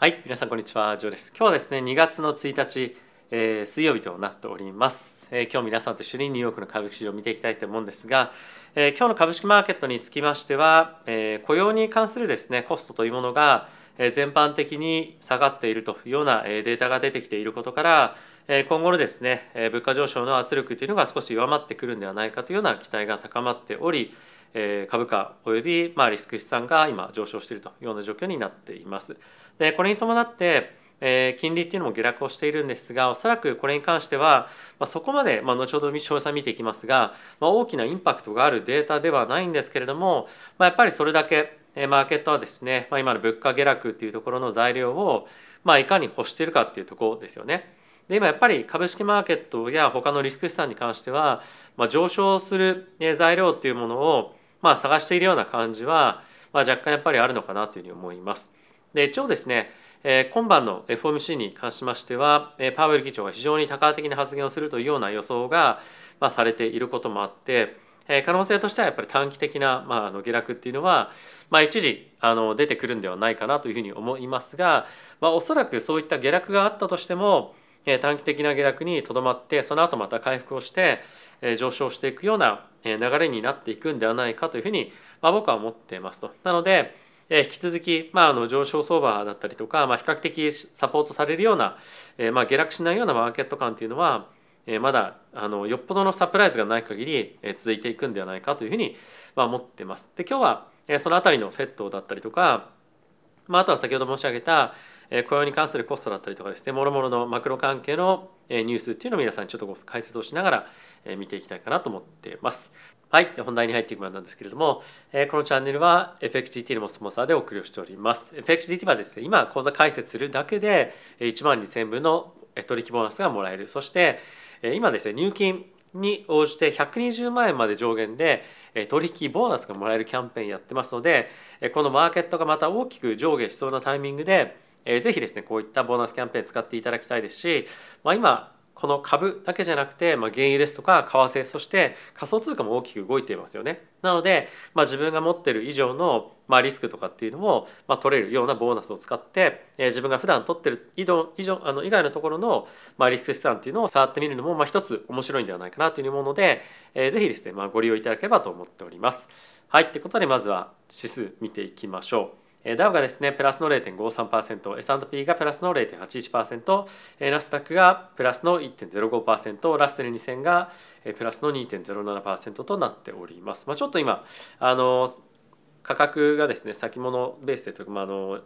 はい皆さんこんにちは。ジョーです。今日はですね2月の1日、えー、水曜日となっております、えー、今日皆さんと一緒にニューヨークの株式市場を見ていきたいと思うんですが、えー、今日の株式マーケットにつきましては、え雇用に関するですねコストというものが全般的に下がっているというようなデータが出てきていることから今後のですね物価上昇の圧力というのが少し弱まってくるんではないかというような期待が高まっており株価およびまあリスク資産が今上昇しているというような状況になっています。でこれに伴ってえ金利っていうのも下落をしているんですがおそらくこれに関しては、まあ、そこまで、まあ、後ほど詳細見ていきますが、まあ、大きなインパクトがあるデータではないんですけれども、まあ、やっぱりそれだけえマーケットはですね、まあ、今の物価下落っていうところの材料を、まあ、いかに欲しているかっていうところですよね。で今やっぱり株式マーケットや他のリスク資産に関しては、まあ、上昇する材料っていうものを、まあ、探しているような感じは、まあ、若干やっぱりあるのかなというふうに思います。で一応ですね今晩の FOMC に関しましてはパウエル議長が非常に多角的な発言をするというような予想がされていることもあって可能性としてはやっぱり短期的な、まあ、あの下落っていうのは、まあ、一時あの出てくるんではないかなというふうに思いますが、まあ、おそらくそういった下落があったとしても短期的な下落にとどまってその後また回復をして上昇していくような流れになっていくんではないかというふうに、まあ、僕は思っていますと。なので引き続き、まあ、あの上昇相場だったりとか、まあ、比較的サポートされるような、えまあ、下落しないようなマーケット感っていうのは、えまだあのよっぽどのサプライズがない限り、え続いていくんではないかというふうに、まあ、思ってます。で今日は、えその辺りのフェットだったりとか、まあ、あとは先ほど申し上げたえ雇用に関するコストだったりとかですねもろもろのマクロ関係のニュースっていうのを皆さんにちょっと解説をしながら見ていきたいかなと思ってます。はい、本題に入っていく前なんですけれども、このチャンネルは FXGT のスポンサーでお送りをしております。FXGT はですね、今口座開設するだけで1万2000分の取引ボーナスがもらえる。そして今ですね、入金に応じて120万円まで上限で取引ボーナスがもらえるキャンペーンやってますのでこのマーケットがまた大きく上下しそうなタイミングでぜひですねこういったボーナスキャンペーン使っていただきたいですし、まあ、今この株だけじゃなくて、まあ、原油ですとか為替そして仮想通貨も大きく動いていますよね。なので、まあ、自分が持ってる以上の、まあ、リスクとかっていうのも、まあ、取れるようなボーナスを使って、えー、自分が普段取ってる以上以上あの以外のところの、まあ、リスク資産っていうのを触ってみるのも、まあ、一つ面白いんではないかなというふうに思うので、えー、ぜひですね、まあ、ご利用いただければと思っております。はい、ということでまずは指数見ていきましょう。ダウがですねプラスの0.53%、S&P がプラスの0.81%、ナスダックがプラスの1.05%、ラッセル2000がプラスの2.07%となっております。まあ、ちょっと今あの価格がですね先物ベースでというか、まあ、あの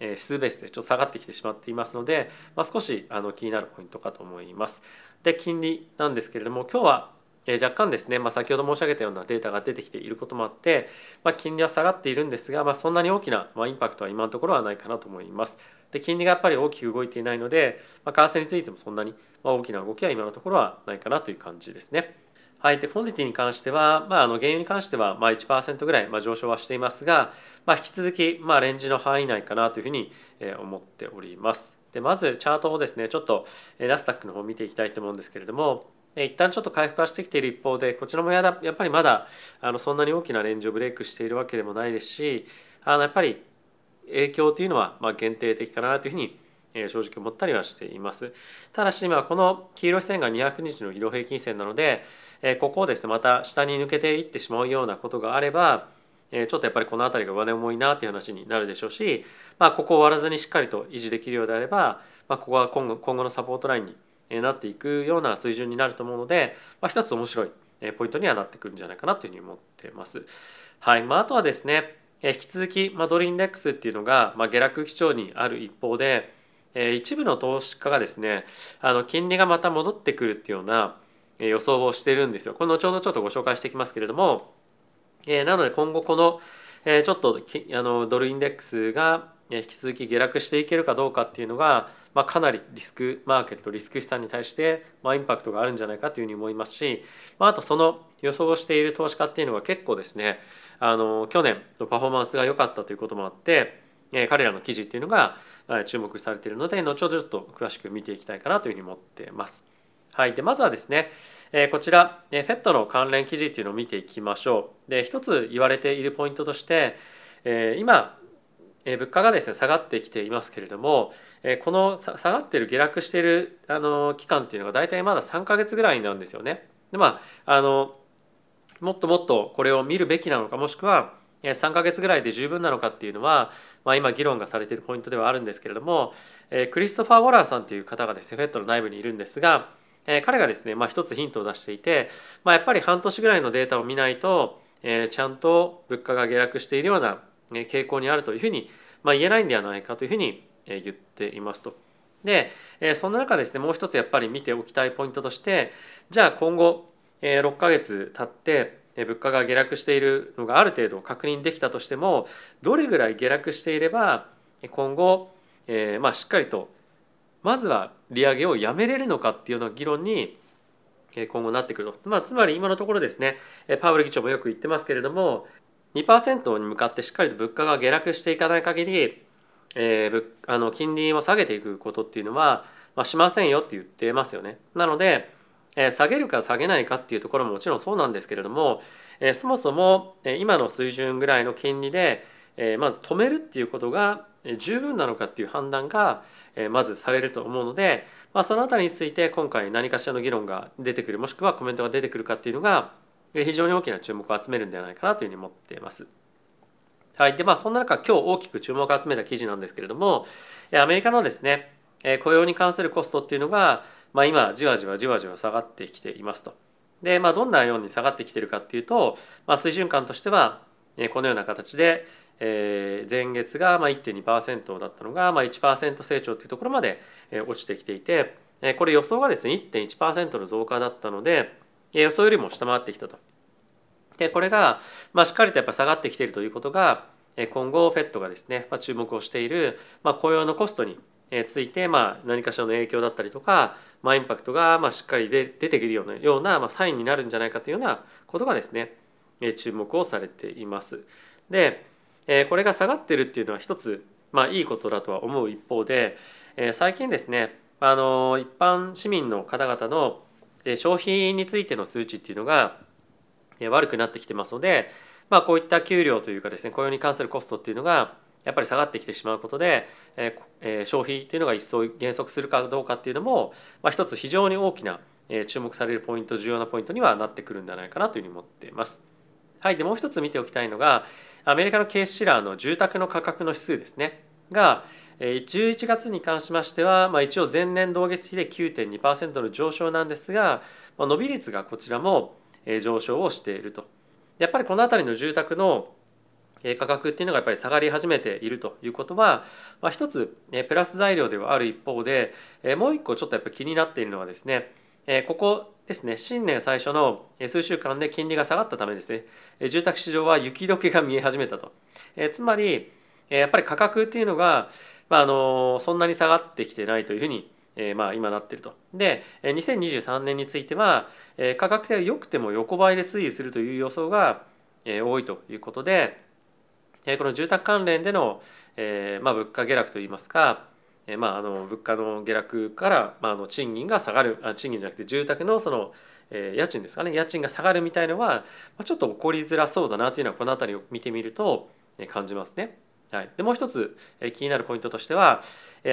指数ベースでちょっと下がってきてしまっていますので、まあ、少しあの気になるポイントかと思います。で金利なんですけれども今日は若干ですね、まあ、先ほど申し上げたようなデータが出てきていることもあって、まあ、金利は下がっているんですが、まあ、そんなに大きな、まインパクトは今のところはないかなと思います。で金利がやっぱり大きく動いていないので、ま為替についてもそんなに大きな動きは今のところはないかなという感じですね。はい、でコモディティに関しては、まあ、あの原油に関してはまあ1%ぐらいまあ上昇はしていますが、まあ、引き続きまあレンジの範囲内かなというふうに思っております。でまずチャートをですねちょっとナスダックの方を見ていきたいと思うんですけれども一旦ちょっと回復はしてきている一方でこちらもやだやっぱりまだあのそんなに大きなレンジをブレイクしているわけでもないですしあのやっぱり影響というのはま限定的かなというふうに正直思ったりはしています。ただし今この黄色い線が200日の移動平均線なのでここをですねまた下に抜けていってしまうようなことがあればちょっとやっぱりこの辺りが上値重いなっていう話になるでしょうし、まあ、ここを割らずにしっかりと維持できるようであれば、まあ、ここは今後今後のサポートラインになっていくような水準になると思うので、まあ、一つ面白いポイントにはなってくるんじゃないかなというふうに思ってます。はいまあ、あとはですね引き続き、まあ、ドルインデックスっていうのが、まあ、下落基調にある一方で一部の投資家がですねあの金利がまた戻ってくるっていうような予想をしてるんですよ。この後ほどちょっとご紹介していきますけれどもなので今後このちょっとあのドルインデックスが引き続き下落していけるかどうかっていうのが、まあ、かなりリスクマーケットリスク資産に対して、まあ、インパクトがあるんじゃないかというふうに思いますし、まあ、あとその予想している投資家っていうのは結構ですねあの去年のパフォーマンスが良かったということもあって彼らの記事っていうのが注目されているので後ほどちょっと詳しく見ていきたいかなというふうに思ってます。はい、でまずはですねえこちら FED の関連記事っていうのを見ていきましょう。で一つ言われているポイントとしてえ今物価がですね下がってきていますけれどもこの下がってる下落してるあの期間っていうのが大体まだ3か月ぐらいなんですよね。でまああのもっともっとこれを見るべきなのかもしくは3か月ぐらいで十分なのかっていうのは、まあ、今議論がされているポイントではあるんですけれどもクリストファー・ウォラーさんという方がですねフェットの内部にいるんですが彼がですね、まあ、一つヒントを出していて、まあ、やっぱり半年ぐらいのデータを見ないとちゃんと物価が下落しているような傾向にあるというふうに、まあ、言えないんではないかというふうに言っていますと。でそんな中ですねもう一つやっぱり見ておきたいポイントとしてじゃあ今後6ヶ月経って物価が下落しているのがある程度確認できたとしてもどれぐらい下落していれば今後、え、まあしっかりとまずは利上げをやめれるのかっていうような議論に今後なってくると、まあ、つまり今のところですねパウエル議長もよく言ってますけれども2%に向かってしっかりと物価が下落していかない限り、えー、あの金利を下げていくことっていうのは、まあ、しませんよって言ってますよね。なのでえ下げるか下げないかっていうところももちろんそうなんですけれども、えそもそも今の水準ぐらいの金利で、えまず止めるっていうことが十分なのかっていう判断がまずされると思うので、まあ、その辺りについて今回何かしらの議論が出てくるもしくはコメントが出てくるかっていうのが非常に大きな注目を集めるんではないかなというふうに思っています。はい、でまあそんな中今日大きく注目を集めた記事なんですけれどもアメリカのですね雇用に関するコストっていうのがまあ、今じわじわじわじわ下がってきていますと。で、まあ、どんなように下がってきてるかっていうと、まあ、水準感としてはこのような形で、え、前月が1.2%だったのがまあ1%成長というところまで落ちてきていてこれ予想がですね1.1%の増加だったので予想よりも下回ってきたと。でこれが、まあ、しっかりとやっぱ下がってきているということが今後 FED がですね、まあ、注目をしている、まあ、雇用のコストについて、まあ、何かしらの影響だったりとか、まあ、インパクトがまあしっかりで出てくるようなような、まあ、サインになるんじゃないかというようなことがですね注目をされています。でこれが下がってるっていうのは一つ、まあ、いいことだとは思う一方で最近ですねあの一般市民の方々の消費についての数値っていうのが悪くなってきてますので、まあ、こういった給料というかですね雇用に関するコストっていうのがやっぱり下がってきてしまうことで、えー、消費というのが一層減速するかどうかっていうのも、まあ、一つ非常に大きな、えー、注目されるポイント重要なポイントにはなってくるんじゃないかなというふうに思っています。はい、でもう一つ見ておきたいのがアメリカのケースシラーの住宅の価格の指数ですねが11月に関しましては、まあ、一応前年同月比で9.2%の上昇なんですが、まあ、伸び率がこちらも上昇をしていると。やっぱりこの辺りの住宅の価格っていうのがやっぱり下がり始めているということは、まあ、一つプラス材料ではある一方でもう一個ちょっとやっぱ気になっているのはですねここですね新年最初の数週間で金利が下がったためですね住宅市場は雪解けが見え始めたとつまりやっぱり価格っていうのが、まあ、あのそんなに下がってきてないというふうにえまあ今なってると。で2023年については価格が良くても横ばいで推移するという予想が多いということでこの住宅関連での、えーまあ、物価下落といいますか、えーまあ、あの物価の下落から、まあ、あの賃金が下がるあ賃金じゃなくて住宅のその、え、家賃ですかね家賃が下がるみたいのは、ま、ちょっと起こりづらそうだなというのはこの辺りを見てみると、感じますね。はい、でもう一つ、気になるポイントとしては、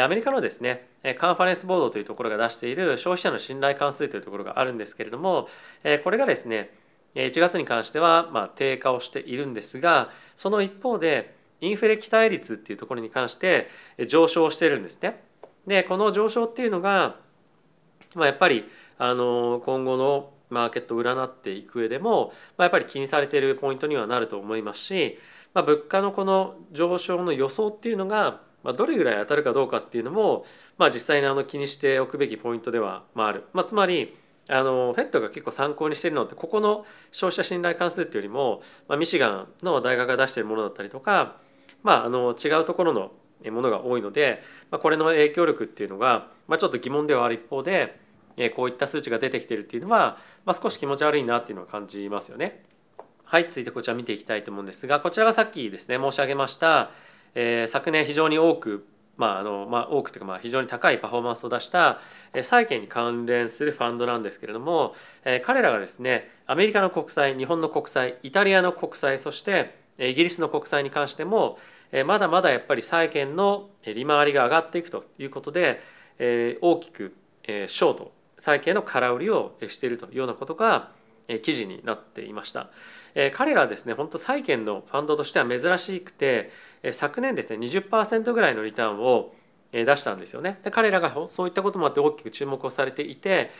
アメリカのですねカンファレンスボードというところが出している消費者の信頼関数というところがあるんですけれども、これがですね1月に関してはま低下をしているんですがその一方でインフレ期待率っていうところに関して上昇してるんですね。でこの上昇っていうのが、まあ、やっぱりあの今後のマーケットを占っていく上でも、まあ、やっぱり気にされているポイントにはなると思いますし、まあ、物価のこの上昇の予想っていうのが、まあ、どれぐらい当たるかどうかっていうのも、まあ、実際にあの気にしておくべきポイントではある。まあ、つまりあの FED が結構参考にしているのってここの消費者信頼関数っていうよりも、まあ、ミシガンの大学が出しているものだったりとか、まあ、あの違うところのものが多いので、まあ、これの影響力っていうのが、まあ、ちょっと疑問ではある一方でこういった数値が出てきてるっていうのは、まあ、少し気持ち悪いなっていうのは感じますよね。はい続いてこちら見ていきたいと思うんですがこちらがさっきですね申し上げました、えー、昨年非常に多くまああのまあ、多くというかまあ非常に高いパフォーマンスを出した債券に関連するファンドなんですけれどもえ彼らがですねアメリカの国債日本の国債イタリアの国債そしてイギリスの国債に関してもまだまだやっぱり債券の利回りが上がっていくということで大きくショート債券の空売りをしているというようなことが記事になっていました。彼らはですね本当債券のファンドとしては珍しくて昨年ですね20%ぐらいのリターンを出したんですよねで彼らがそういったこともあって大きく注目をされていて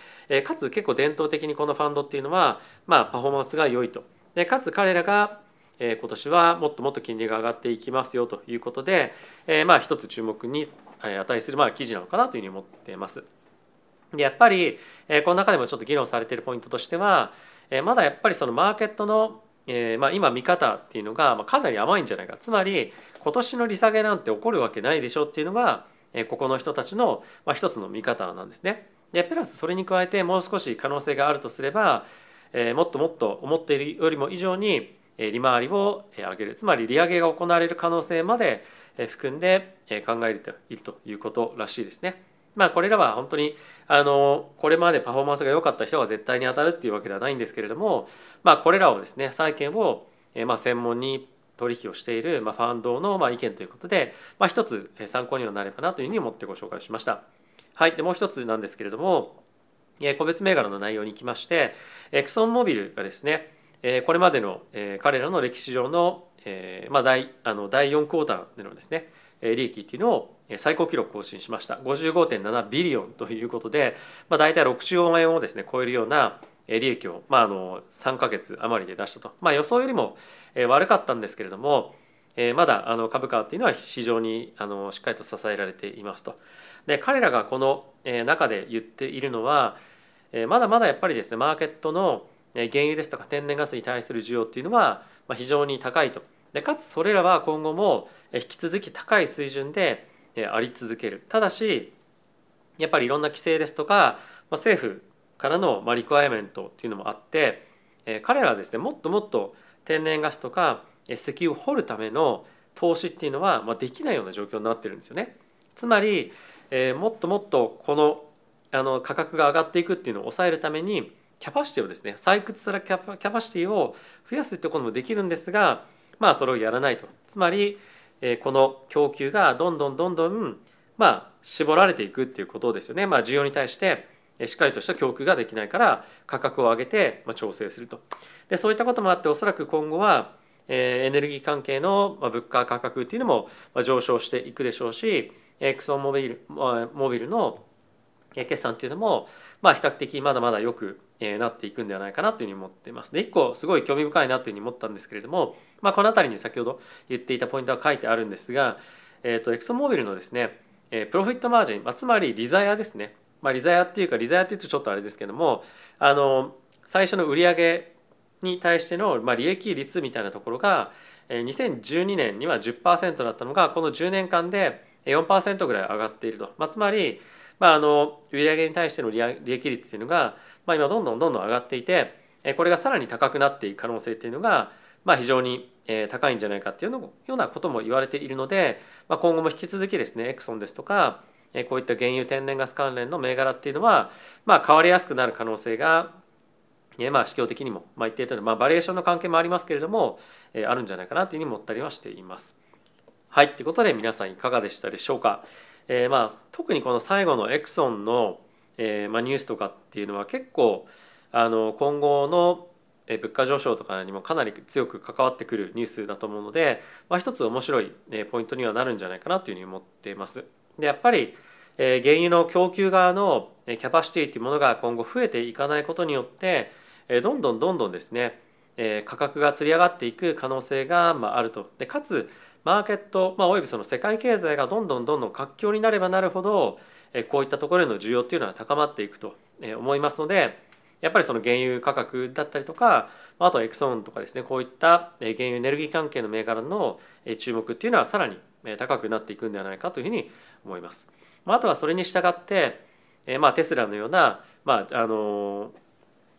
かつ結構伝統的にこのファンドっていうのはまあパフォーマンスが良いとでかつ彼らが今年はもっともっと金利が上がっていきますよということで、えまあ一つ注目に値するまあ記事なのかなというふうに思っています。でやっぱり、えこの中でもちょっと議論されているポイントとしては、えまだやっぱりそのマーケットの、えまあ、今見方っていうのが、まかなり甘いんじゃないかつまり今年の利下げなんて起こるわけないでしょっていうのが、えここの人たちの、まあ、一つの見方なんですね。でプラスそれに加えてもう少し可能性があるとすれば、えもっともっと思っているよりも以上に利回りを上げるつまり利上げが行われる可能性まで含んで考えているということらしいですね。まあこれらは本当にあのこれまでパフォーマンスが良かった人が絶対に当たるっていうわけではないんですけれどもまあこれらをですね債券をえまあ専門に取引をしているまあファンドのまあ意見ということでまあ一つ参考にはなればなというふうに思ってご紹介しました。はいでもう一つなんですけれども個別銘柄の内容にいきましてエクソンモビルがですねこれまでの彼らの歴史上のまあ第あの第4クォーターでのですね利益っていうのを最高記録更新しました55.7ビリオンということで、まあ、大体60万円をですね超えるような利益を、まあ、あの3か月余りで出したと、まあ、予想よりも悪かったんですけれどもまだあの株価っていうのは非常にあのしっかりと支えられていますと。で彼らがこの中で言っているのはまだまだやっぱりですねマーケットの原油ですとか天然ガスに対する需要っていうのは非常に高いとでかつそれらは今後も引き続き高い水準であり続けるただしやっぱりいろんな規制ですとか政府からのリクワイアメントっていうのもあって彼らはですねもっともっと天然ガスとか石油を掘るための投資っていうのはできないような状況になってるんですよね。つまりもっともっとこのあの価格が上がっていくっていうのを抑えるためにキャパシティをですね採掘するキャパシティを増やすってこともできるんですがまあそれをやらないと。つまりえこの供給がどんどんどんどんまあ絞られていくっていうことですよね。まあ需要に対してしっかりとした供給ができないから価格を上げて調整すると。でそういったこともあっておそらく今後はエネルギー関係の物価価格っていうのも上昇していくでしょうしエクソンモビルモビルの決算っていうのもまあ比較的まだまだよくなっていくんではないかなというふうに思っています。で一個すごい興味深いなというふうに思ったんですけれども、まあ、この辺りに先ほど言っていたポイントが書いてあるんですが、えーと、エクソモービルのですねプロフィットマージン、まあ、つまりリザヤですね、まあ、リザヤっていうかリザヤっていうとちょっとあれですけどもあの最初の売上に対しての、まあ、利益率みたいなところが2012年には10%だったのがこの10年間で4%ぐらい上がっていると、まあ、つまりまあ、あの売上に対しての利益率っていうのが、まあ、今どんどんどんどん上がっていてこれがさらに高くなっていく可能性っていうのが、まあ、非常に高いんじゃないかっていうようなことも言われているので、まあ、今後も引き続きですねエクソンですとかこういった原油天然ガス関連の銘柄っていうのは、まあ、変わりやすくなる可能性がまあ、市況的にも、まあ、一定程度、まあ、バリエーションの関係もありますけれども、えあるんじゃないかなというふうに思ったりはしています。はい、ということで皆さんいかがでしたでしょうか？えー、まあ特にこの最後のエクソンの、えーまあ、ニュースとかっていうのは結構あの今後の物価上昇とかにもかなり強く関わってくるニュースだと思うので、まあ、一つ面白いポイントにはなるんじゃないかなというふうに思っています。でやっぱり原油の供給側のキャパシティというものが今後増えていかないことによってどんどんどんどんですね価格がつり上がっていく可能性があると。でかつマーケット、まあ、およびその世界経済がどんどんどんどん活況になればなるほどこういったところへの需要っていうのは高まっていくと思いますのでやっぱりその原油価格だったりとかあとはエクソンとかですねこういった原油エネルギー関係の銘柄の注目っていうのはさらに高くなっていくんではないかというふうに思います。あとはそれに従ってまあ、テスラのような、まああの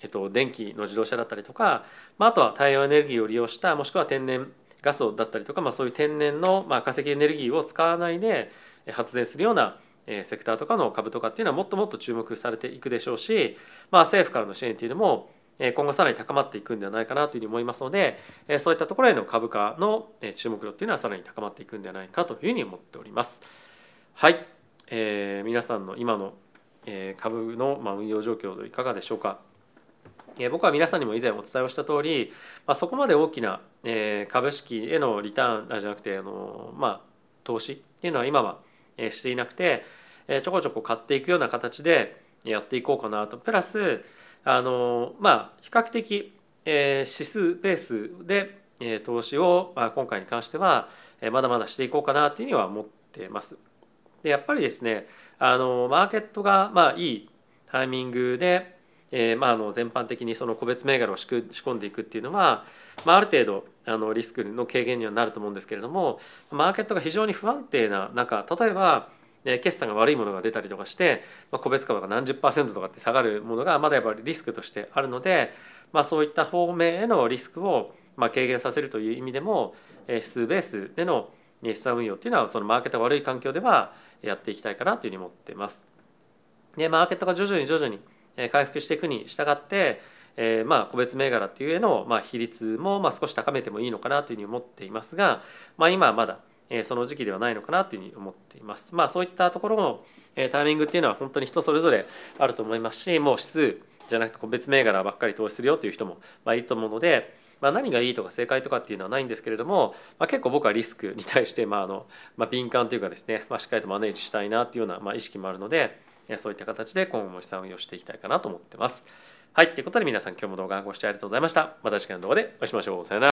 えっと、電気の自動車だったりとか、まあ、あとは太陽エネルギーを利用したもしくは天然ガスだったりとか、まあ、そういう天然の、まあ、化石エネルギーを使わないで発電するようなセクターとかの株とかっていうのはもっともっと注目されていくでしょうし、まあ、政府からの支援っていうのも今後さらに高まっていくんではないかなというふうに思いますのでそういったところへの株価の注目度っていうのはさらに高まっていくんではないかというふうに思っております。はい、えー、皆さんの今の株の運用状況いかがでしょうか？え僕は皆さんにも以前お伝えをした通り、まあ、そこまで大きなえ株式へのリターンじゃなくてあの、まあ、投資っていうのは今はえしていなくてえちょこちょこ買っていくような形でやっていこうかなとプラスあのまあ比較的、え、指数ベースで、え、投資を、まあ、今回に関しては、え、まだまだしていこうかなというふうには思ってます。でやっぱりですねあのマーケットが、まあ、いいタイミングで、えーまあ、あの全般的にその個別銘柄を仕込んでいくっていうのは、まあ、ある程度あのリスクの軽減にはなると思うんですけれどもマーケットが非常に不安定な中例えば決算が悪いものが出たりとかして、まあ、個別株が何十パーセントとかって下がるものがまだやっぱりリスクとしてあるので、まあ、そういった方面へのリスクをまあ軽減させるという意味でも指数ベースでの資産運用っていうのはそのマーケットが悪い環境ではやっていきたいかなというふうに思ってます。でマーケットが徐々に徐々に回復していくに従って、えー、まあ個別銘柄っていうへのまあ比率もまあ少し高めてもいいのかなというふうに思っていますが、まあ、今はまだその時期ではないのかなというふうに思っています。まあそういったところのタイミングっていうのは本当に人それぞれあると思いますしもう指数じゃなくて個別銘柄ばっかり投資するよという人もまあいいと思うので、まあ、何がいいとか正解とかっていうのはないんですけれども、まあ、結構僕はリスクに対してまああの、まあ、敏感というかですね、まあ、しっかりとマネージしたいなっていうようなまあ意識もあるのでそういった形で今後も資産運用していきたいかなと思ってます。はい、ということで皆さん今日も動画ご視聴ありがとうございました。また次回の動画でお会いしましょう。さよなら。